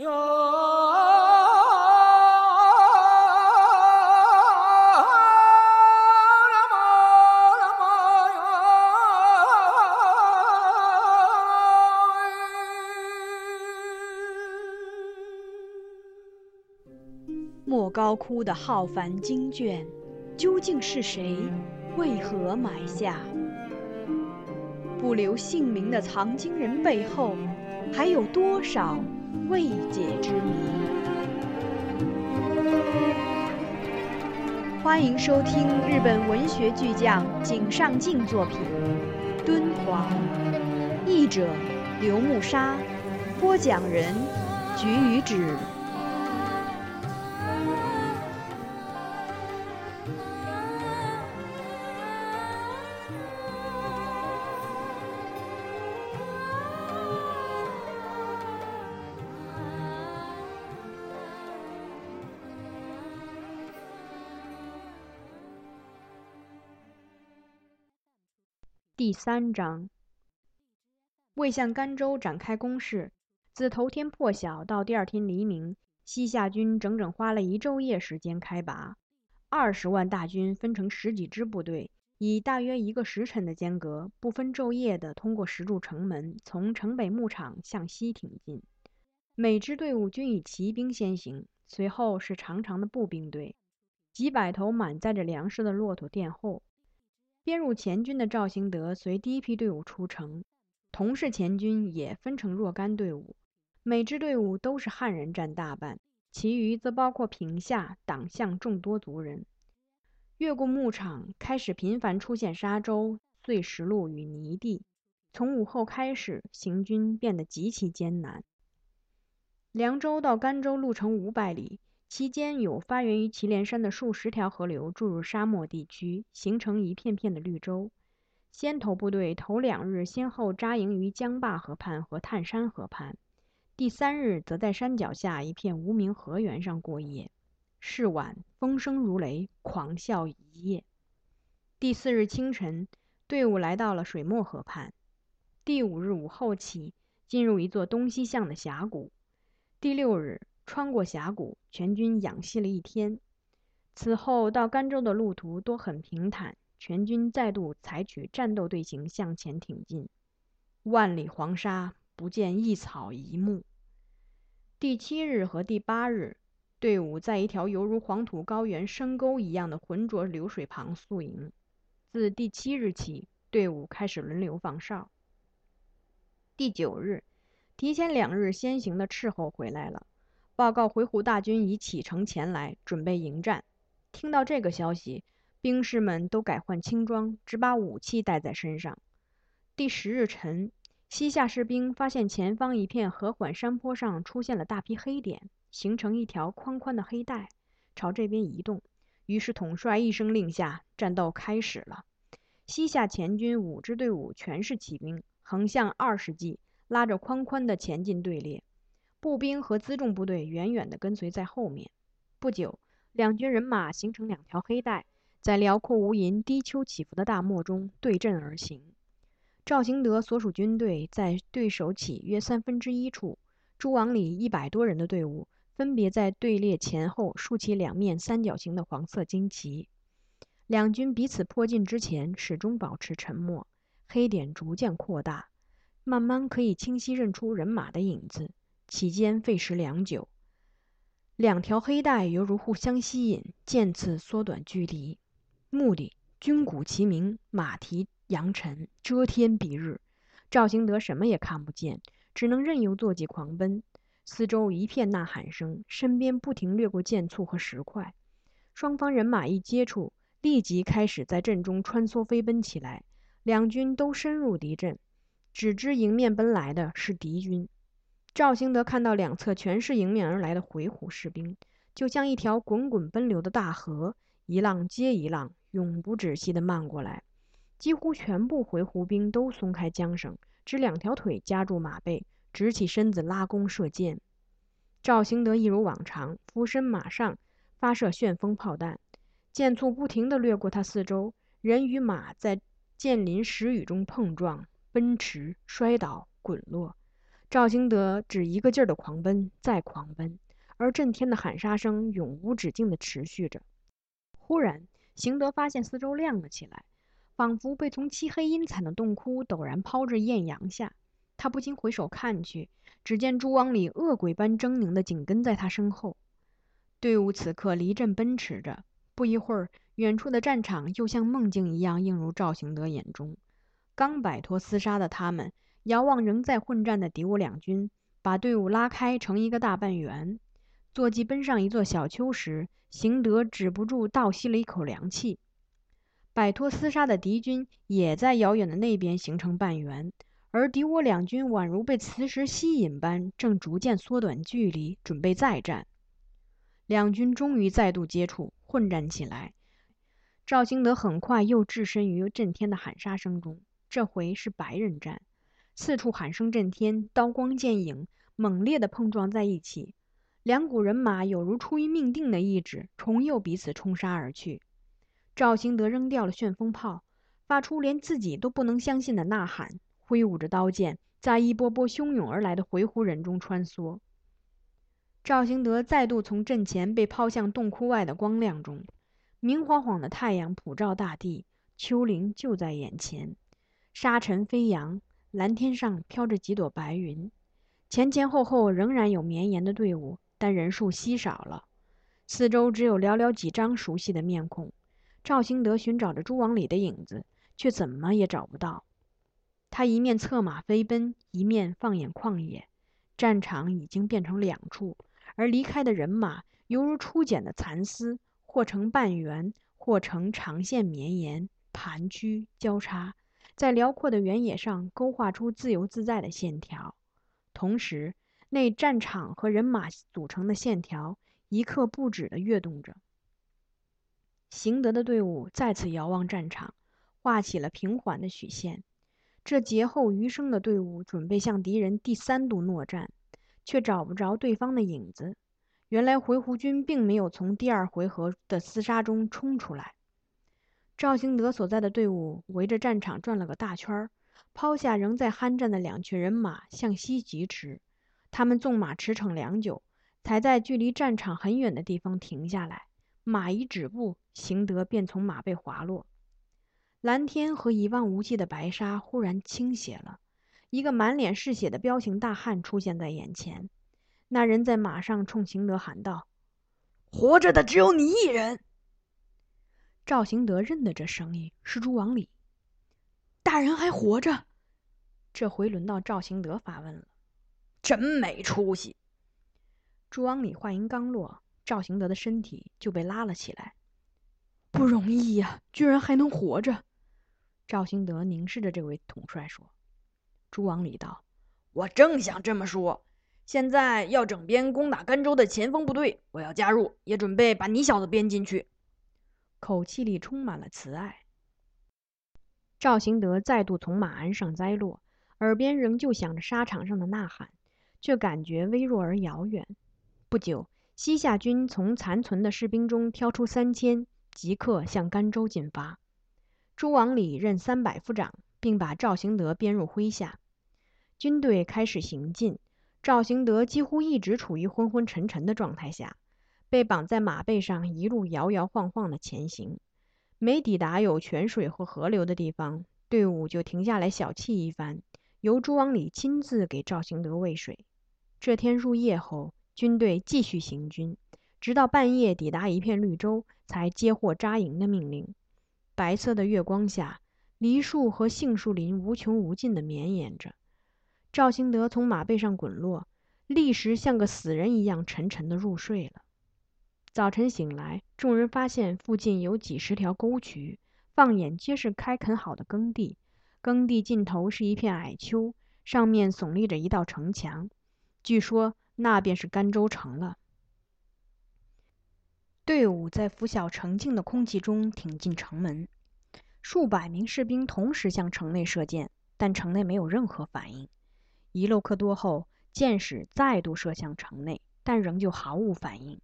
莫高窟的浩繁经卷，究竟是谁？为何埋下？不留姓名的藏经人背后，还有多少未解之谜？欢迎收听日本文学巨匠井上靖作品《敦煌》，译者刘木沙，播讲人菊与子。第三章，为向甘州展开攻势，自头天破晓到第二天黎明，西夏军整整花了一昼夜时间开拔。二十万大军分成十几支部队，以大约一个时辰的间隔，不分昼夜地通过石柱城门，从城北牧场向西挺进。每支队伍均以骑兵先行，随后是长长的步兵队，几百头满载着粮食的骆驼殿后。编入前军的赵兴德随第一批队伍出城，同是前军也分成若干队伍，每支队伍都是汉人占大半，其余则包括平夏、党项众多族人。越过牧场，开始频繁出现沙洲、碎石路与泥地。从午后开始，行军变得极其艰难。凉州到甘州路程五百里。期间有发源于祁连山的数十条河流注入沙漠地区，形成一片片的绿洲。先头部队头两日先后扎营于江坝河畔和探山河畔，第三日则在山脚下一片无名河源上过夜。是晚，风声如雷，狂啸一夜。第四日清晨，队伍来到了水墨河畔。第五日午后起，进入一座东西向的峡谷。第六日。穿过峡谷，全军养息了一天。此后到甘州的路途都很平坦，全军再度采取战斗队形向前挺进。万里黄沙，不见一草一木。第七日和第八日，队伍在一条犹如黄土高原深沟一样的浑浊流水旁宿营。自第七日起，队伍开始轮流放哨。第九日，提前两日先行的斥候回来了。报告回鹘大军已启程前来，准备迎战。听到这个消息，兵士们都改换轻装，只把武器带在身上。第十日晨，西夏士兵发现前方一片和缓山坡上出现了大批黑点，形成一条宽宽的黑带，朝这边移动。于是统帅一声令下，战斗开始了。西夏前军五支队伍全是骑兵，横向二十骑，拉着宽宽的前进队列。步兵和辎重部队远远地跟随在后面。不久，两军人马形成两条黑带，在辽阔无垠、低丘起伏的大漠中对阵而行。赵行德所属军队在对手起约三分之一处，诸王里一百多人的队伍分别在队列前后竖起两面三角形的黄色旌旗。两军彼此迫近之前，始终保持沉默。黑点逐渐扩大，慢慢可以清晰认出人马的影子。其间费时良久，两条黑带犹如互相吸引，渐次缩短距离。目的：军鼓齐鸣，马蹄扬尘，遮天蔽日。赵兴德什么也看不见，只能任由坐骑狂奔。四周一片呐喊声，身边不停掠过箭簇和石块。双方人马一接触，立即开始在阵中穿梭飞奔起来。两军都深入敌阵，只知迎面奔来的是敌军。赵兴德看到两侧全是迎面而来的回鹘士兵，就像一条滚滚奔流的大河，一浪接一浪，永不止息地漫过来。几乎全部回鹘兵都松开缰绳，只两条腿夹住马背，直起身子拉弓射箭。赵兴德一如往常，俯身马上发射旋风炮弹，箭簇不停地掠过他四周，人与马在箭林石雨中碰撞、奔驰、摔倒、滚落。赵兴德只一个劲儿的狂奔，再狂奔，而震天的喊杀声永无止境的持续着。忽然，邢德发现四周亮了起来，仿佛被从漆黑阴惨的洞窟陡然抛至艳阳下。他不禁回首看去，只见蛛网里恶鬼般狰狞的紧跟在他身后。队伍此刻离阵奔驰着，不一会儿，远处的战场又像梦境一样映入赵行德眼中。刚摆脱厮杀的他们，遥望仍在混战的敌我两军，把队伍拉开成一个大半圆。坐骑奔上一座小丘时，邢德止不住倒吸了一口凉气。摆脱厮杀的敌军也在遥远的那边形成半圆，而敌我两军宛如被磁石吸引般，正逐渐缩短距离，准备再战。两军终于再度接触，混战起来。赵兴德很快又置身于震天的喊杀声中，这回是白刃战，四处喊声震天，刀光剑影猛烈地碰撞在一起。两股人马有如出于命定的意志，重又彼此冲杀而去。赵兴德扔掉了旋风炮，发出连自己都不能相信的呐喊，挥舞着刀剑，在一波波汹涌而来的回鹘人中穿梭。赵兴德再度从阵前被抛向洞窟外的光亮中，明晃晃的太阳普照大地，丘陵就在眼前，沙尘飞扬，蓝天上飘着几朵白云，前前后后仍然有绵延的队伍。但人数稀少了，四周只有寥寥几张熟悉的面孔。赵兴德寻找着朱王礼的影子，却怎么也找不到。他一面策马飞奔，一面放眼旷野。战场已经变成两处，而离开的人马犹如初剪的蚕丝，或成半圆，或成长线绵延，盘曲交叉，在辽阔的原野上勾画出自由自在的线条。同时，那战场和人马组成的线条一刻不止地跃动着。行德的队伍再次遥望战场，画起了平缓的曲线。这劫后余生的队伍准备向敌人第三度搦战，却找不着对方的影子。原来回鹘军并没有从第二回合的厮杀中冲出来。赵兴德所在的队伍围着战场转了个大圈儿，抛下仍在酣战的两群人马，向西疾驰。他们纵马驰骋良久，才在距离战场很远的地方停下来。马一止步，行德便从马背滑落。蓝天和一望无际的白沙忽然倾斜了，一个满脸是血的彪形大汉出现在眼前。那人在马上冲行德喊道：“活着的只有你一人。”赵行德认得这声音，是朱王礼。大人还活着？这回轮到赵行德发问了。真没出息！朱王礼话音刚落，赵行德的身体就被拉了起来。不容易呀，居然还能活着！赵行德凝视着这位统帅说。朱王礼道：“我正想这么说。现在要整编攻打甘州的前锋部队，我要加入，也准备把你小子编进去。”口气里充满了慈爱。赵行德再度从马鞍上栽落，耳边仍旧响着沙场上的呐喊。却感觉微弱而遥远。不久，西夏军从残存的士兵中挑出三千，即刻向甘州进发。朱王礼任三百夫长，并把赵行德编入麾下。军队开始行进，赵行德几乎一直处于昏昏沉沉的状态下，被绑在马背上，一路摇摇晃晃地前行。没抵达有泉水和河流的地方，队伍就停下来小憩一番。由朱王礼亲自给赵行德喂水。这天入夜后，军队继续行军，直到半夜抵达一片绿洲，才接获扎营的命令。白色的月光下，梨树和杏树林无穷无尽地绵延着。赵兴德从马背上滚落，立时像个死人一样沉沉地入睡了。早晨醒来，众人发现附近有几十条沟渠，放眼皆是开垦好的耕地。耕地尽头是一片矮丘，上面耸立着一道城墙，据说那便是甘州城了。队伍在拂晓澄净的空气中挺进城门，数百名士兵同时向城内射箭，但城内没有任何反应。一路克多后，箭矢再度射向城内，但仍旧毫无反应。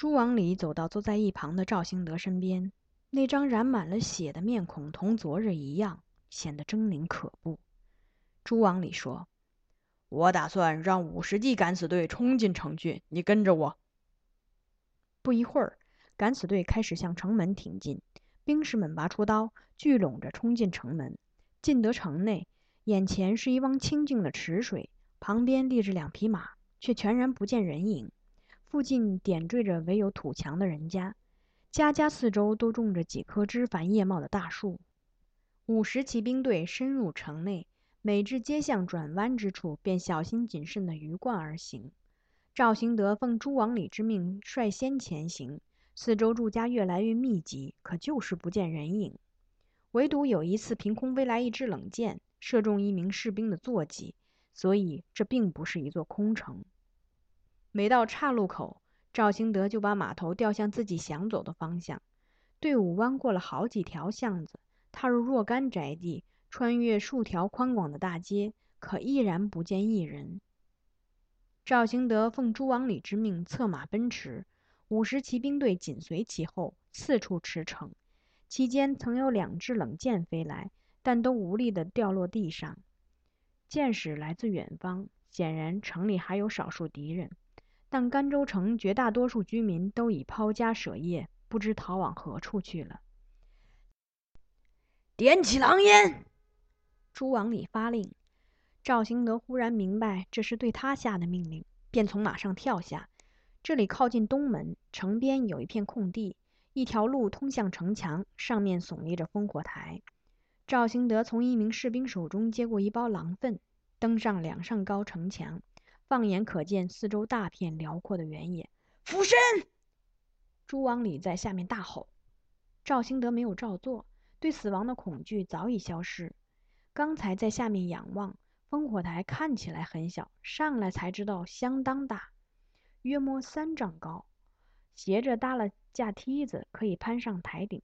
朱王礼走到坐在一旁的赵兴德身边，那张染满了血的面孔同昨日一样。显得狰狞可怖。朱王礼说：“我打算让五十骑敢死队冲进城去，你跟着我。不一会儿，敢死队开始向城门挺进，兵士们拔出刀，聚拢着冲进城门。进得城内，眼前是一汪清静的池水，旁边立着两匹马，却全然不见人影。附近点缀着唯有土墙的人家，家家四周都种着几棵枝繁叶茂的大树。五十骑兵队深入城内。每至街巷转弯之处，便小心谨慎地鱼贯而行。赵兴德奉诸王礼之命，率先前行。四周住家越来越密集，可就是不见人影。唯独有一次，凭空飞来一支冷箭，射中一名士兵的坐骑，所以这并不是一座空城。每到岔路口，赵兴德就把马头调向自己想走的方向。队伍弯过了好几条巷子，踏入若干宅地。穿越数条宽广的大街，可依然不见一人。赵兴德奉诸王礼之命，策马奔驰，五十骑兵队紧随其后，四处驰骋。期间曾有两支冷箭飞来，但都无力地掉落地上。箭矢来自远方，显然城里还有少数敌人，但甘州城绝大多数居民都已抛家舍业，不知逃往何处去了。点起狼烟！朱王礼发令，赵兴德忽然明白这是对他下的命令，便从马上跳下。这里靠近东门，城边有一片空地，一条路通向城墙，上面耸立着烽火台。赵兴德从一名士兵手中接过一包狼粪，登上两上高城墙，放眼可见四周大片辽阔的原野。俯身！朱王礼在下面大吼。赵兴德没有照做，对死亡的恐惧早已消失。刚才在下面仰望，烽火台看起来很小，上来才知道相当大，约摸三丈高，斜着搭了架梯子，可以攀上台顶。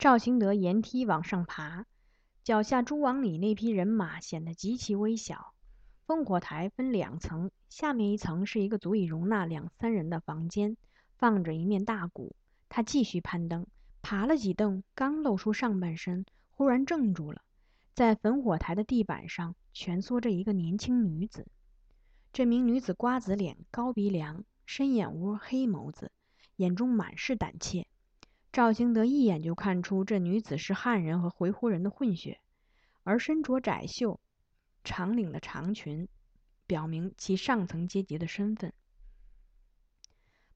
赵兴德沿梯往上爬，脚下朱王里那批人马显得极其微小。烽火台分两层，下面一层是一个足以容纳两三人的房间，放着一面大鼓。他继续攀登，爬了几蹬，刚露出上半身，忽然怔住了。在焚火台的地板上蜷缩着一个年轻女子。这名女子瓜子脸、高鼻梁、深眼窝、黑眸子，眼中满是胆怯。赵兴德一眼就看出这女子是汉人和回鹘人的混血，而身着窄袖、长领的长裙，表明其上层阶级的身份。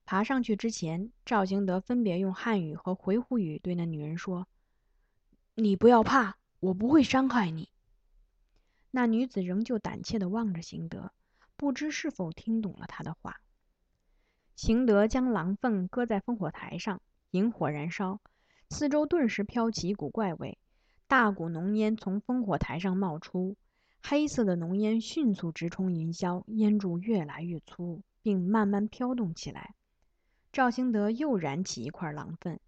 爬上去之前，赵兴德分别用汉语和回鹘语对那女人说：“你不要怕。”我不会伤害你。那女子仍旧胆怯地望着邢德，不知是否听懂了他的话。邢德将狼粪搁在烽火台上，引火燃烧，四周顿时飘起一股怪味，大股浓烟从烽火台上冒出，黑色的浓烟迅速直冲云霄，烟柱越来越粗，并慢慢飘动起来。赵兴德又燃起一块狼粪。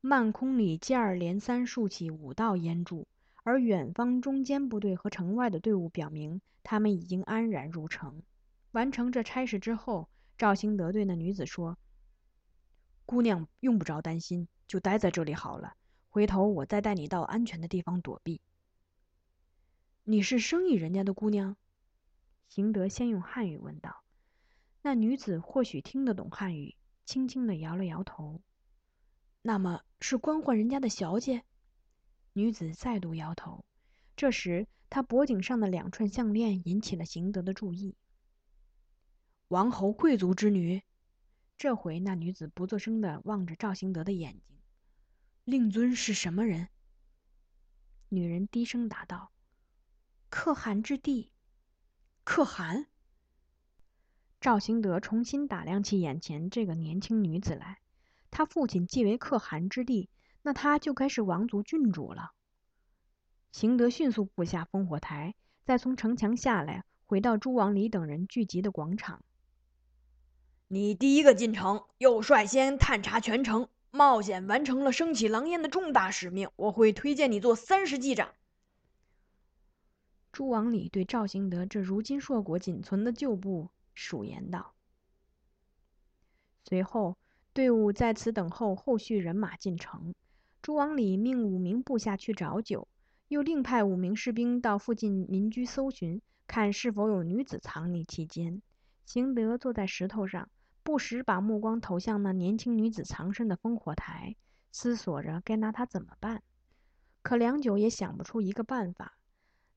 漫空里接二连三竖起五道烟柱，而远方中间部队和城外的队伍表明，他们已经安然入城。完成这差事之后，赵兴德对那女子说：“姑娘用不着担心，就待在这里好了。回头我再带你到安全的地方躲避。”你是生意人家的姑娘？邢德先用汉语问道。那女子或许听得懂汉语，轻轻地摇了摇头。那么是官宦人家的小姐？女子再度摇头。这时，她脖颈上的两串项链引起了邢德的注意。王侯贵族之女。这回，那女子不作声的望着赵兴德的眼睛。令尊是什么人？女人低声答道：“可汗之地。”可汗。赵兴德重新打量起眼前这个年轻女子来。她父亲既为可汗之地，那她就该是王族郡主了。行德迅速步下烽火台，再从城墙下来，回到诸王礼等人聚集的广场。你第一个进城，又率先探查全城，冒险完成了升起狼烟的重大使命，我会推荐你做三十骑长。朱王礼对赵兴德这如今硕果仅存的旧部数言道。随后。队伍在此等候后续人马进城。朱王礼命五名部下去找酒，又另派五名士兵到附近民居搜寻，看是否有女子藏匿其间。行德坐在石头上，不时把目光投向那年轻女子藏身的烽火台，思索着该拿她怎么办。可良久也想不出一个办法。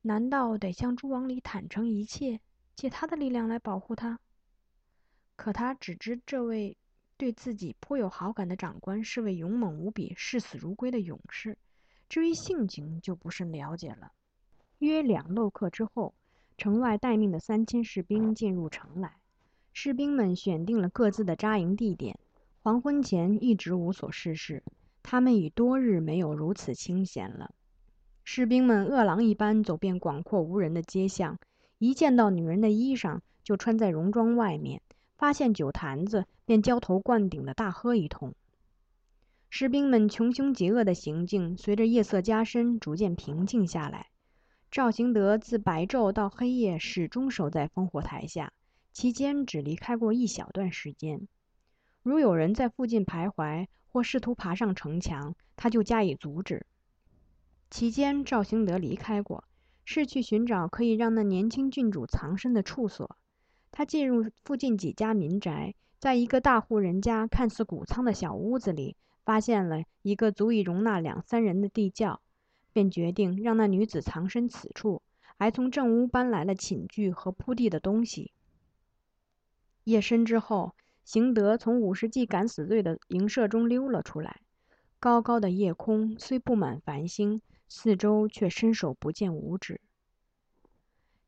难道得向诸王里坦诚一切，借他的力量来保护他？可他只知这位对自己颇有好感的长官是位勇猛无比、视死如归的勇士，至于性情就不甚了解了。约两漏刻之后，城外待命的三千士兵进入城来，士兵们选定了各自的扎营地点。黄昏前一直无所事事，他们已多日没有如此清闲了。士兵们饿狼一般走遍广阔无人的街巷，一见到女人的衣裳，就穿在戎装外面；发现酒坛子，便浇头灌顶的大喝一通。士兵们穷凶极恶的行径，随着夜色加深，逐渐平静下来。赵行德自白昼到黑夜，始终守在烽火台下，期间只离开过一小段时间。如有人在附近徘徊，或试图爬上城墙，他就加以阻止。期间，赵兴德离开过，是去寻找可以让那年轻郡主藏身的处所。他进入附近几家民宅，在一个大户人家看似谷仓的小屋子里，发现了一个足以容纳两三人的地窖，便决定让那女子藏身此处，还从正屋搬来了寝具和铺地的东西。夜深之后，邢德从五十计敢死队的营舍中溜了出来。高高的夜空虽布满繁星。四周却伸手不见五指。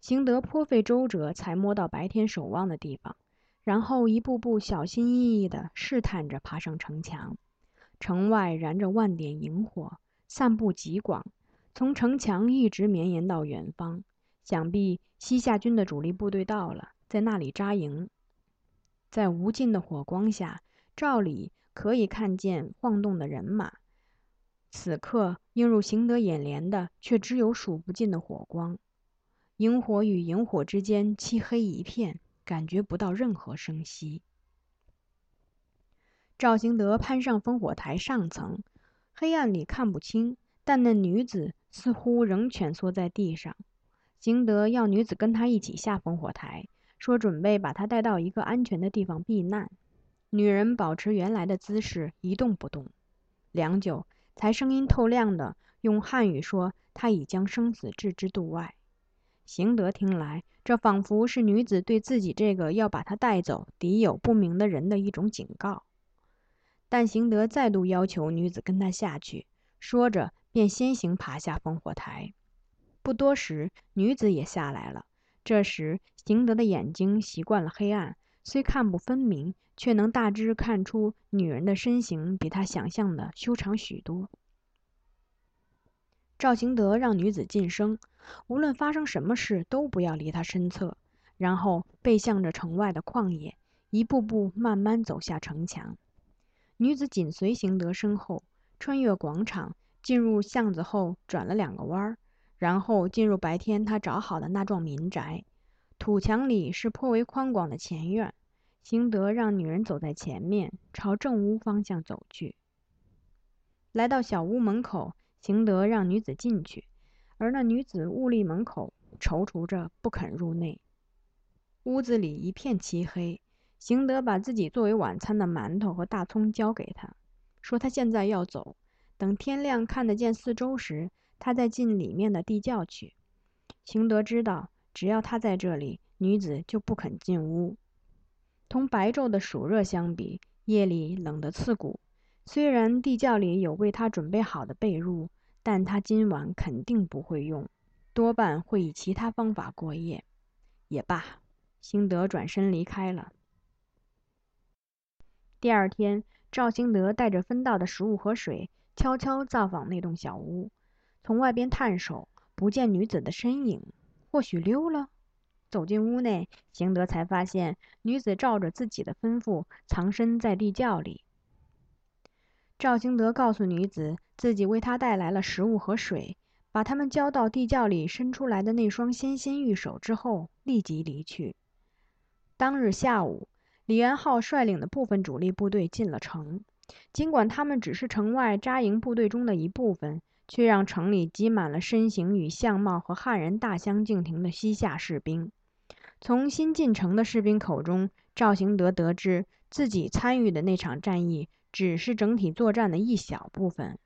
行德颇费周折，才摸到白天守望的地方，然后一步步小心翼翼地试探着爬上城墙。城外燃着万点萤火，散布极广，从城墙一直绵延到远方。想必西夏军的主力部队到了，在那里扎营。在无尽的火光下，照理可以看见晃动的人马。此刻映入邢德眼帘的，却只有数不尽的火光，萤火与萤火之间漆黑一片，感觉不到任何声息。赵行德攀上烽火台上层，黑暗里看不清，但那女子似乎仍蜷缩在地上。行德要女子跟他一起下烽火台，说准备把她带到一个安全的地方避难。女人保持原来的姿势，一动不动。良久。才声音透亮的用汉语说：“他已将生死置之度外。”邢德听来，这仿佛是女子对自己这个要把他带走、敌友不明的人的一种警告。但邢德再度要求女子跟他下去，说着便先行爬下烽火台。不多时，女子也下来了。这时，邢德的眼睛习惯了黑暗，虽看不分明。却能大致看出女人的身形比他想象的修长许多。赵行德让女子噤声，无论发生什么事都不要离他身侧，然后背向着城外的旷野，一步步慢慢走下城墙。女子紧随行德身后，穿越广场，进入巷子后转了两个弯儿，然后进入白天他找好的那幢民宅。土墙里是颇为宽广的前院。邢德让女人走在前面，朝正屋方向走去。来到小屋门口，邢德让女子进去，而那女子兀立门口，踌躇着不肯入内。屋子里一片漆黑。邢德把自己作为晚餐的馒头和大葱交给她，说他现在要走，等天亮看得见四周时，他再进里面的地窖去。邢德知道，只要他在这里，女子就不肯进屋。同白昼的暑热相比，夜里冷得刺骨。虽然地窖里有为他准备好的被褥，但他今晚肯定不会用，多半会以其他方法过夜。也罢，辛德转身离开了。第二天，赵兴德带着分到的食物和水，悄悄造访那栋小屋，从外边探手，不见女子的身影，或许溜了。走进屋内，邢德才发现女子照着自己的吩咐藏身在地窖里。赵兴德告诉女子，自己为她带来了食物和水，把他们交到地窖里伸出来的那双纤纤玉手之后，立即离去。当日下午，李元昊率领的部分主力部队进了城，尽管他们只是城外扎营部队中的一部分，却让城里挤满了身形与相貌和汉人大相径庭的西夏士兵。从新进城的士兵口中，赵行德得知自己参与的那场战役只是整体作战的一小部分。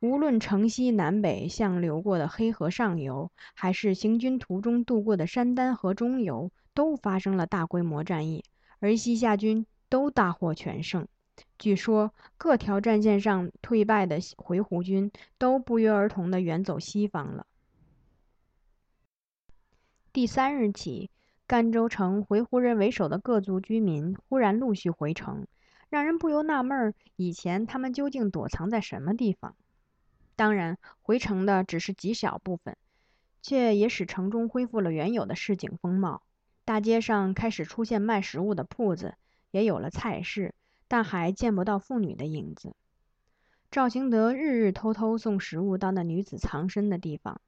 无论城西南北向流过的黑河上游，还是行军途中渡过的山丹河中游，都发生了大规模战役，而西夏军都大获全胜。据说，各条战线上退败的回鹘军都不约而同地远走西方了。第三日起。甘州城回鹘人为首的各族居民忽然陆续回城，让人不由纳闷儿：以前他们究竟躲藏在什么地方？当然，回城的只是极少部分，却也使城中恢复了原有的市井风貌。大街上开始出现卖食物的铺子，也有了菜市，但还见不到妇女的影子。赵行德日日偷偷送食物到那女子藏身的地方。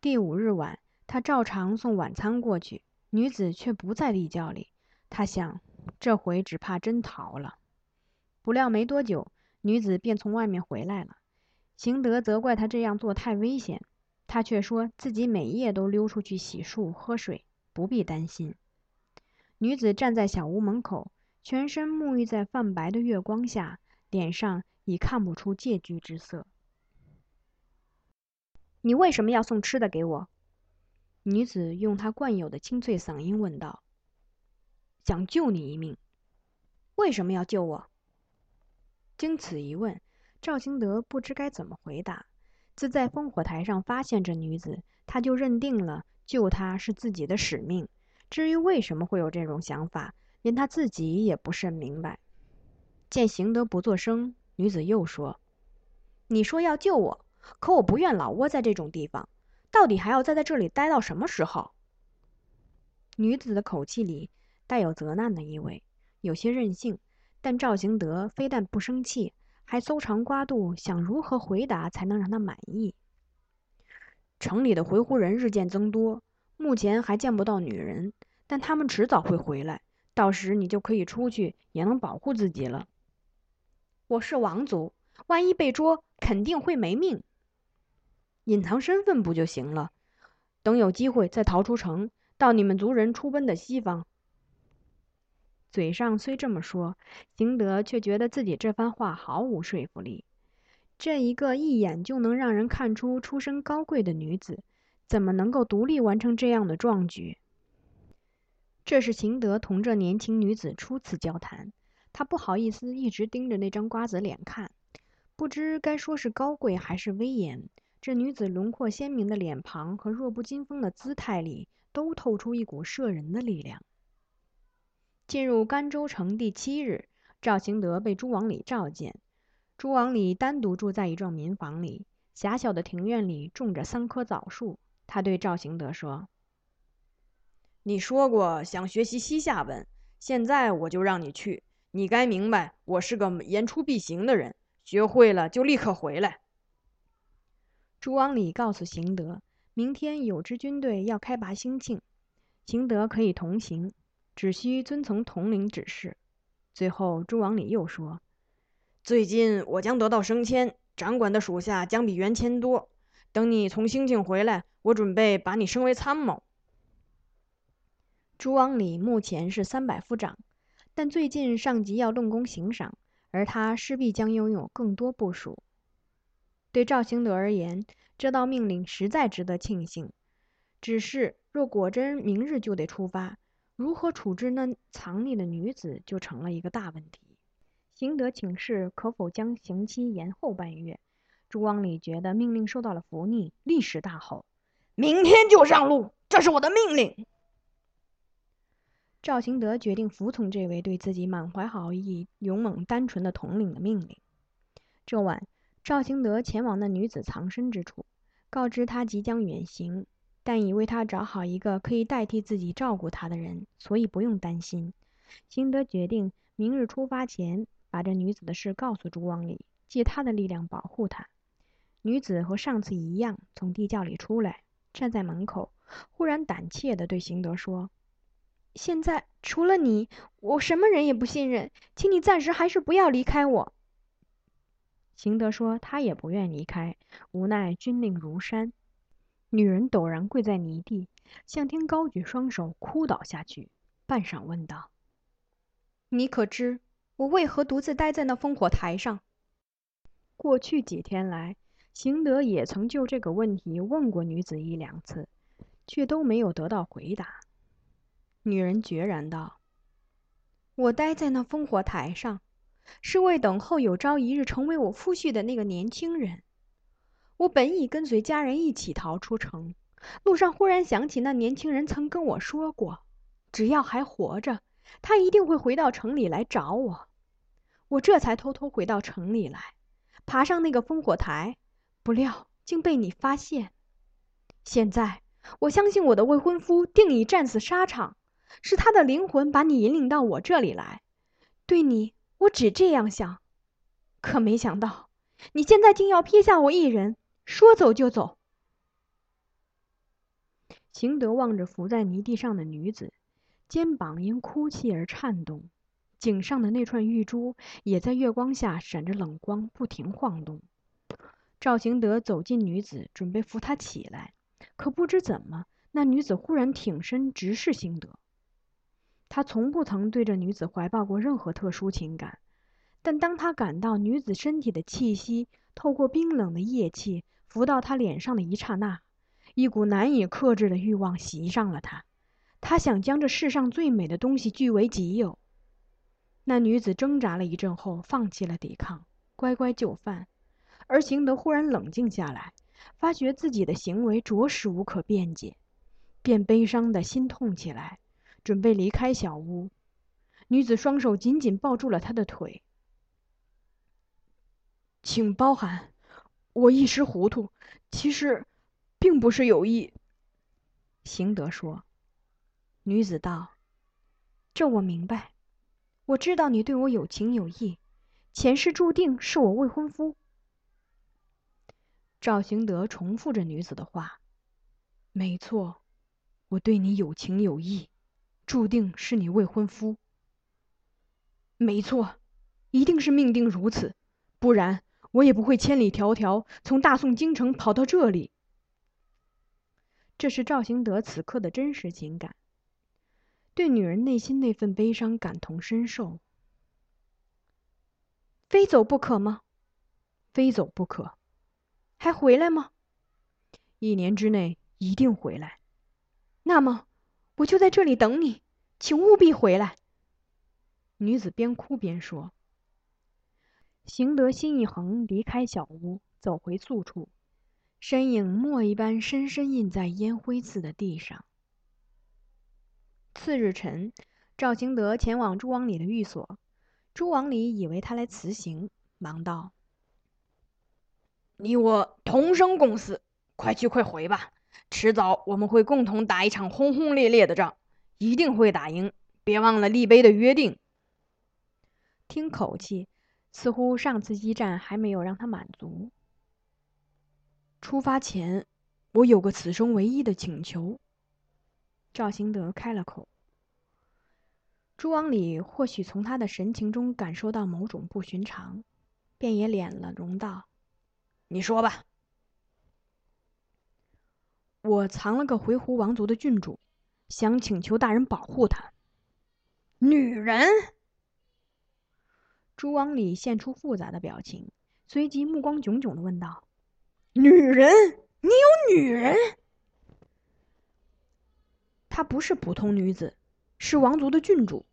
第五日晚，他照常送晚餐过去。女子却不在地窖里，他想，这回只怕真逃了。不料没多久，女子便从外面回来了。邢德责怪他这样做太危险，他却说自己每夜都溜出去洗漱、喝水，不必担心。女子站在小屋门口，全身沐浴在泛白的月光下，脸上已看不出戒惧之色。你为什么要送吃的给我？女子用她惯有的清脆嗓音问道：“想救你一命，为什么要救我？”经此一问，赵兴德不知该怎么回答。自在烽火台上发现这女子，他就认定了救她是自己的使命。至于为什么会有这种想法，连他自己也不甚明白。见邢德不作声，女子又说：“你说要救我，可我不愿老窝在这种地方。”到底还要再在这里待到什么时候？女子的口气里带有责难的意味，有些任性。但赵行德非但不生气，还搜肠刮肚，想如何回答才能让他满意。城里的回鹘人日渐增多，目前还见不到女人，但他们迟早会回来，到时你就可以出去，也能保护自己了。我是王族，万一被捉，肯定会没命。隐藏身份不就行了？等有机会再逃出城，到你们族人出奔的西方。嘴上虽这么说，邢德却觉得自己这番话毫无说服力。这一个一眼就能让人看出出身高贵的女子，怎么能够独立完成这样的壮举？这是邢德同这年轻女子初次交谈，他不好意思一直盯着那张瓜子脸看，不知该说是高贵还是威严。这女子轮廓鲜明的脸庞和弱不禁风的姿态里，都透出一股摄人的力量。进入甘州城第七日，赵行德被朱王礼召见。朱王礼单独住在一幢民房里，狭小的庭院里种着三棵枣树。他对赵行德说：“你说过想学习西夏文，现在我就让你去。你该明白，我是个言出必行的人，学会了就立刻回来。”朱王礼告诉邢德，明天有支军队要开拔兴庆，邢德可以同行，只需遵从统领指示。最后，朱王礼又说：“最近我将得到升迁，掌管的属下将比原先多。等你从兴庆回来，我准备把你升为参谋。”朱王礼目前是三百夫长，但最近上级要论功行赏，而他势必将拥有更多部署。对赵兴德而言，这道命令实在值得庆幸。只是，若果真明日就得出发，如何处置那藏匿的女子，就成了一个大问题。行德请示可否将刑期延后半月。朱王礼觉得命令受到了拂逆，立时大吼：“明天就上路！这是我的命令！”赵行德决定服从这位对自己满怀好意、勇猛单纯的统领的命令。这晚。赵兴德前往那女子藏身之处，告知她即将远行，但已为她找好一个可以代替自己照顾她的人，所以不用担心。兴德决定明日出发前把这女子的事告诉朱光礼，借他的力量保护她。女子和上次一样从地窖里出来，站在门口，忽然胆怯地对兴德说：“现在除了你，我什么人也不信任，请你暂时还是不要离开我。”邢德说他也不愿离开，无奈军令如山。女人陡然跪在泥地，向天高举双手，哭倒下去。半晌问道：“你可知我为何独自待在那烽火台上？”过去几天来，邢德也曾就这个问题问过女子一两次，却都没有得到回答。女人决然道：“我待在那烽火台上，是为等候有朝一日成为我夫婿的那个年轻人。”我本已跟随家人一起逃出城，路上忽然想起那年轻人曾跟我说过，只要还活着，他一定会回到城里来找我。我这才偷偷回到城里来，爬上那个烽火台，不料竟被你发现。现在我相信我的未婚夫定已战死沙场，是他的灵魂把你引领到我这里来。对你，我只这样想，可没想到你现在竟要撇下我一人。说走就走。邢德望着伏在泥地上的女子，肩膀因哭泣而颤动，颈上的那串玉珠也在月光下闪着冷光，不停晃动。赵邢德走近女子，准备扶她起来，可不知怎么，那女子忽然挺身直视邢德。他从不曾对这女子怀抱过任何特殊情感，但当他感到女子身体的气息透过冰冷的液气，浮到他脸上的一刹那，一股难以克制的欲望袭上了他。他想将这世上最美的东西据为己有。那女子挣扎了一阵后，放弃了抵抗，乖乖就范。而邢德忽然冷静下来，发觉自己的行为着实无可辩解，便悲伤的心痛起来，准备离开小屋。女子双手紧紧抱住了他的腿，请包涵。我一时糊涂，其实并不是有意。邢德说。女子道：“这我明白，我知道你对我有情有义，前世注定是我未婚夫。”赵行德重复着女子的话：“没错，我对你有情有义，注定是你未婚夫。没错，一定是命定如此，不然。”我也不会千里迢迢从大宋京城跑到这里。这是赵行德此刻的真实情感，对女人内心那份悲伤感同身受。非走不可吗？非走不可。还回来吗？一年之内一定回来。那么，我就在这里等你，请务必回来。女子边哭边说。邢德心一横，离开小屋，走回宿处，身影墨一般深深印在烟灰似的地上。次日晨，赵行德前往朱王礼的寓所，朱王礼以为他来辞行，忙道：“你我同生共死，快去快回吧！迟早我们会共同打一场轰轰烈烈的仗，一定会打赢。别忘了立碑的约定。”听口气。似乎上次激战还没有让他满足。出发前，我有个此生唯一的请求。赵兴德开了口。朱王礼或许从他的神情中感受到某种不寻常，便也敛了容道：“你说吧。我藏了个回鹘王族的郡主，想请求大人保护她。”女人。朱王里现出复杂的表情，随即目光炯炯的问道：“女人？你有女人？她不是普通女子，是王族的郡主。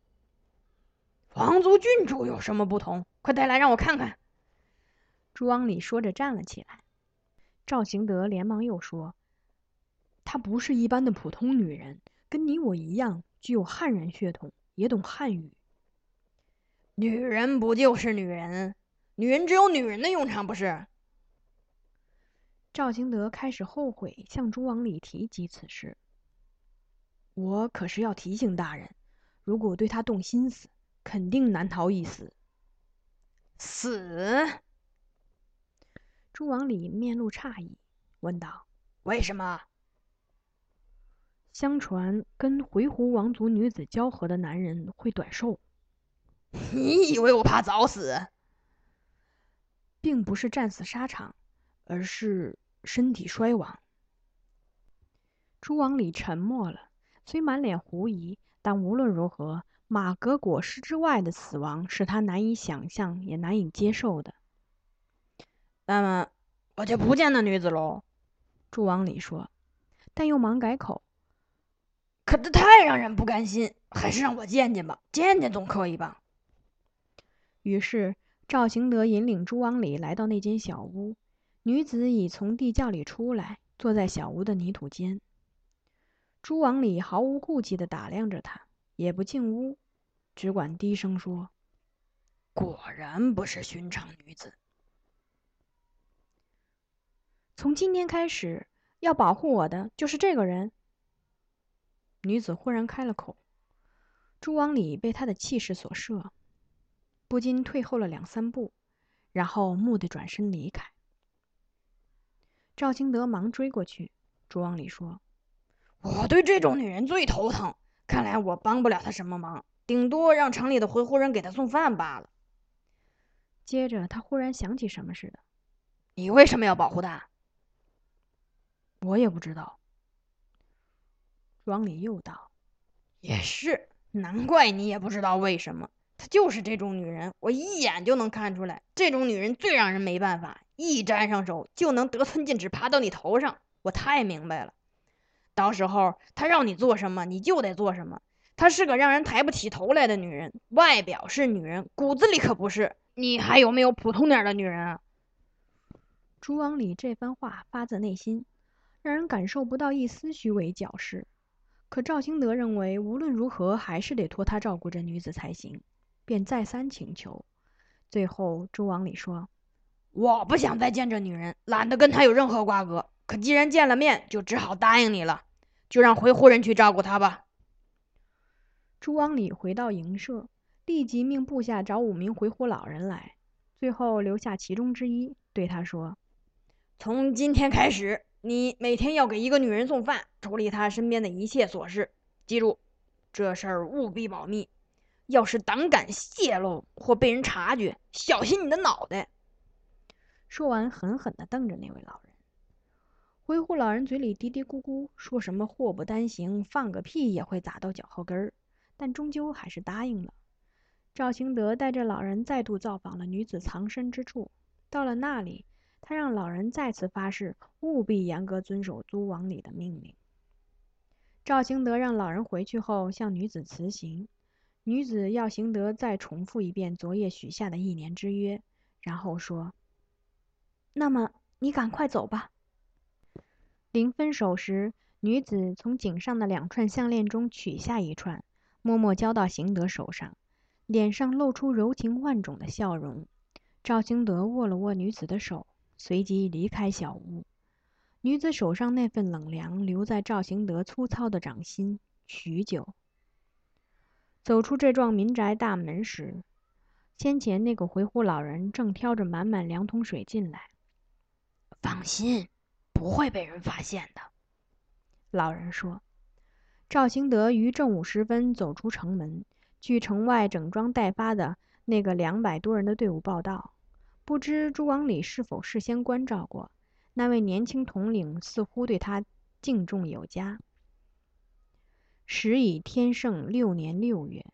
王族郡主有什么不同？快带来让我看看。”朱王里说着站了起来。赵行德连忙又说：“她不是一般的普通女人，跟你我一样，具有汉人血统，也懂汉语。”女人不就是女人？女人只有女人的用场，不是？赵行德开始后悔向朱王里提及此事。我可是要提醒大人，如果对他动心思，肯定难逃一死。死？朱王里面露诧异，问道：“为什么？”相传跟回鹘王族女子交合的男人会短寿。你以为我怕早死？并不是战死沙场，而是身体衰亡。朱王里沉默了，虽满脸狐疑，但无论如何，马革裹尸之外的死亡是他难以想象也难以接受的。那么，我就不见那女子喽。朱王里说，但又忙改口：“可这太让人不甘心，还是让我见见吧，见见总可以吧。”于是赵行德引领朱王礼来到那间小屋，女子已从地窖里出来，坐在小屋的泥土间。朱王礼毫无顾忌地打量着她，也不进屋，只管低声说：“果然不是寻常女子。”从今天开始，要保护我的就是这个人。女子忽然开了口，朱王礼被她的气势所慑，不禁退后了两三步，然后蓦地转身离开。赵清德忙追过去。朱王礼说：“我对这种女人最头疼，看来我帮不了她什么忙，顶多让城里的回鹘人给她送饭罢了。”接着，他忽然想起什么似的：“你为什么要保护她？”我也不知道。王里又道：“也是，难怪你也不知道为什么。她就是这种女人，我一眼就能看出来。这种女人最让人没办法，一沾上手就能得寸进尺，爬到你头上。我太明白了。到时候她让你做什么，你就得做什么。她是个让人抬不起头来的女人，外表是女人，骨子里可不是。你还有没有普通点的女人啊？”朱王礼这番话发自内心。让人感受不到一丝虚伪矫饰，可赵兴德认为无论如何还是得托他照顾这女子才行，便再三请求。最后，朱王礼说：“我不想再见这女人，懒得跟她有任何瓜葛。可既然见了面，就只好答应你了，就让回鹘人去照顾她吧。”朱王礼回到营舍，立即命部下找五名回鹘老人来，最后留下其中之一，对他说：“从今天开始。”你每天要给一个女人送饭，处理她身边的一切琐事。记住，这事儿务必保密。要是胆敢泄露或被人察觉，小心你的脑袋！说完，狠狠地瞪着那位老人。回鹘老人嘴里嘀嘀咕咕，说什么“祸不单行”，放个屁也会砸到脚后跟儿，但终究还是答应了。赵兴德带着老人再度造访了女子藏身之处，到了那里。他让老人再次发誓，务必严格遵守租王里的命令。赵兴德让老人回去后向女子辞行，女子要行德再重复一遍昨夜许下的一年之约，然后说：“那么你赶快走吧。”临分手时，女子从颈上的两串项链中取下一串，默默交到行德手上，脸上露出柔情万种的笑容。赵兴德握了握女子的手。随即离开小屋，女子手上那份冷凉留在赵行德粗糙的掌心许久。走出这幢民宅大门时，先前那个回鹘老人正挑着满满两桶水进来。放心，不会被人发现的。老人说。赵行德于正午时分走出城门，据城外整装待发的那个两百多人的队伍报道。不知朱王礼是否事先关照过？那位年轻统领似乎对他敬重有加。时已天圣六年六月。